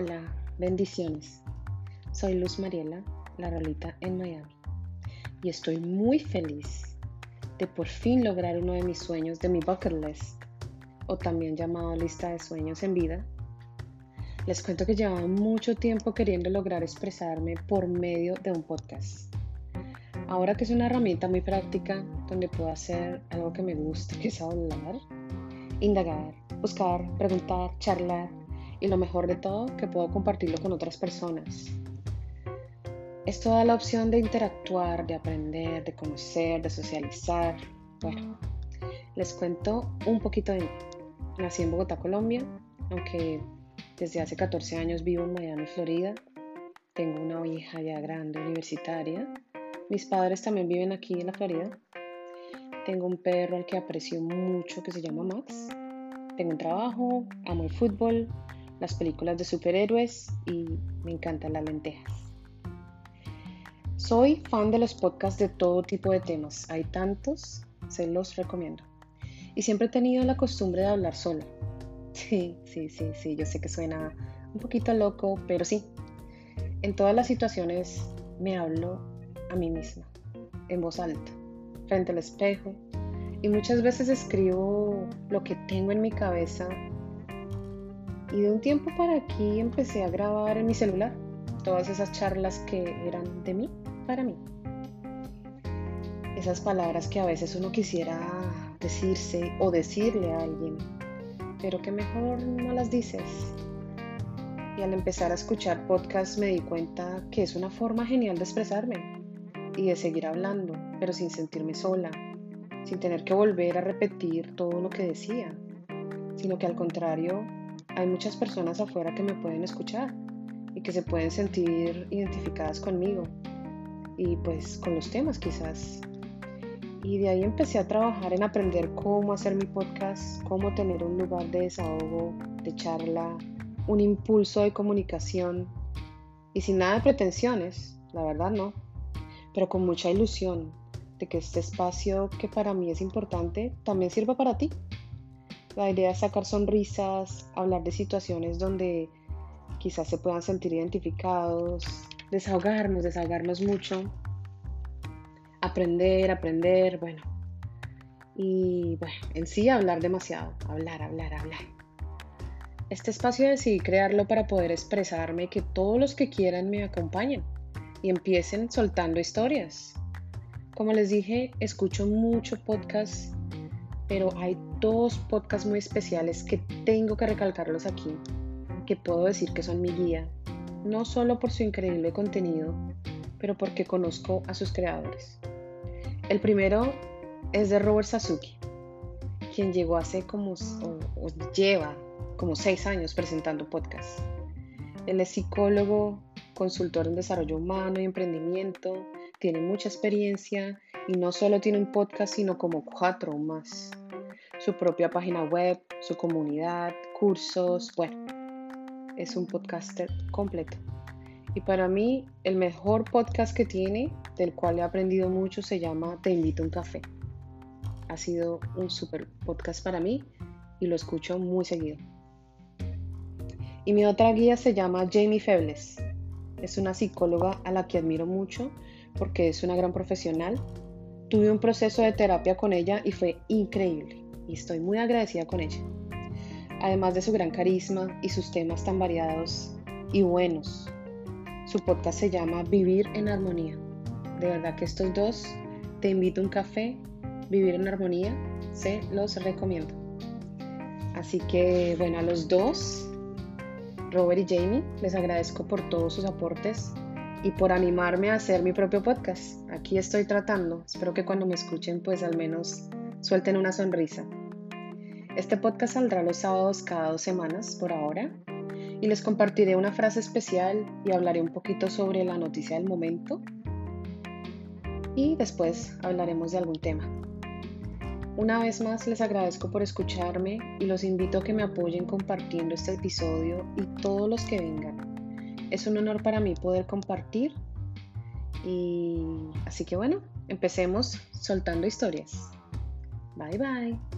Hola, bendiciones. Soy Luz Mariela, la rolita en Miami, y estoy muy feliz de por fin lograr uno de mis sueños de mi bucket list, o también llamado lista de sueños en vida. Les cuento que llevaba mucho tiempo queriendo lograr expresarme por medio de un podcast. Ahora que es una herramienta muy práctica donde puedo hacer algo que me gusta, que es hablar, indagar, buscar, preguntar, charlar y lo mejor de todo, que puedo compartirlo con otras personas. Esto da la opción de interactuar, de aprender, de conocer, de socializar. Bueno, les cuento un poquito de mí. Nací en Bogotá, Colombia, aunque desde hace 14 años vivo en Miami, Florida. Tengo una hija ya grande, universitaria. Mis padres también viven aquí en la Florida. Tengo un perro al que aprecio mucho que se llama Max. Tengo un trabajo, amo el fútbol, las películas de superhéroes y me encantan las lentejas. Soy fan de los podcasts de todo tipo de temas. Hay tantos, se los recomiendo. Y siempre he tenido la costumbre de hablar sola. Sí, sí, sí, sí, yo sé que suena un poquito loco, pero sí. En todas las situaciones me hablo a mí misma, en voz alta, frente al espejo. Y muchas veces escribo lo que tengo en mi cabeza y de un tiempo para aquí empecé a grabar en mi celular todas esas charlas que eran de mí para mí. Esas palabras que a veces uno quisiera decirse o decirle a alguien, pero que mejor no las dices. Y al empezar a escuchar podcasts me di cuenta que es una forma genial de expresarme y de seguir hablando, pero sin sentirme sola, sin tener que volver a repetir todo lo que decía, sino que al contrario hay muchas personas afuera que me pueden escuchar y que se pueden sentir identificadas conmigo y pues con los temas quizás. Y de ahí empecé a trabajar en aprender cómo hacer mi podcast, cómo tener un lugar de desahogo, de charla, un impulso de comunicación y sin nada de pretensiones, la verdad no, pero con mucha ilusión de que este espacio que para mí es importante también sirva para ti la idea es sacar sonrisas, hablar de situaciones donde quizás se puedan sentir identificados, desahogarnos, desahogarnos mucho, aprender, aprender, bueno. Y bueno, en sí hablar demasiado, hablar, hablar, hablar. Este espacio decidí crearlo para poder expresarme que todos los que quieran me acompañen y empiecen soltando historias. Como les dije, escucho mucho podcast pero hay dos podcasts muy especiales que tengo que recalcarlos aquí, que puedo decir que son mi guía, no solo por su increíble contenido, pero porque conozco a sus creadores. El primero es de Robert Sasuki, quien llegó hace como, o, lleva como seis años presentando podcasts. Él es psicólogo, consultor en desarrollo humano y emprendimiento, tiene mucha experiencia y no solo tiene un podcast, sino como cuatro o más. Su propia página web, su comunidad, cursos, bueno, es un podcaster completo. Y para mí, el mejor podcast que tiene, del cual he aprendido mucho, se llama Te invito a un café. Ha sido un super podcast para mí y lo escucho muy seguido. Y mi otra guía se llama Jamie Febles. Es una psicóloga a la que admiro mucho porque es una gran profesional. Tuve un proceso de terapia con ella y fue increíble y estoy muy agradecida con ella. Además de su gran carisma y sus temas tan variados y buenos. Su podcast se llama Vivir en Armonía. De verdad que estos dos, te invito a un café, Vivir en Armonía, se los recomiendo. Así que bueno, a los dos, Robert y Jamie, les agradezco por todos sus aportes y por animarme a hacer mi propio podcast. Aquí estoy tratando. Espero que cuando me escuchen pues al menos suelten una sonrisa. Este podcast saldrá los sábados cada dos semanas por ahora y les compartiré una frase especial y hablaré un poquito sobre la noticia del momento y después hablaremos de algún tema. Una vez más les agradezco por escucharme y los invito a que me apoyen compartiendo este episodio y todos los que vengan. Es un honor para mí poder compartir y así que bueno, empecemos soltando historias. Bye bye.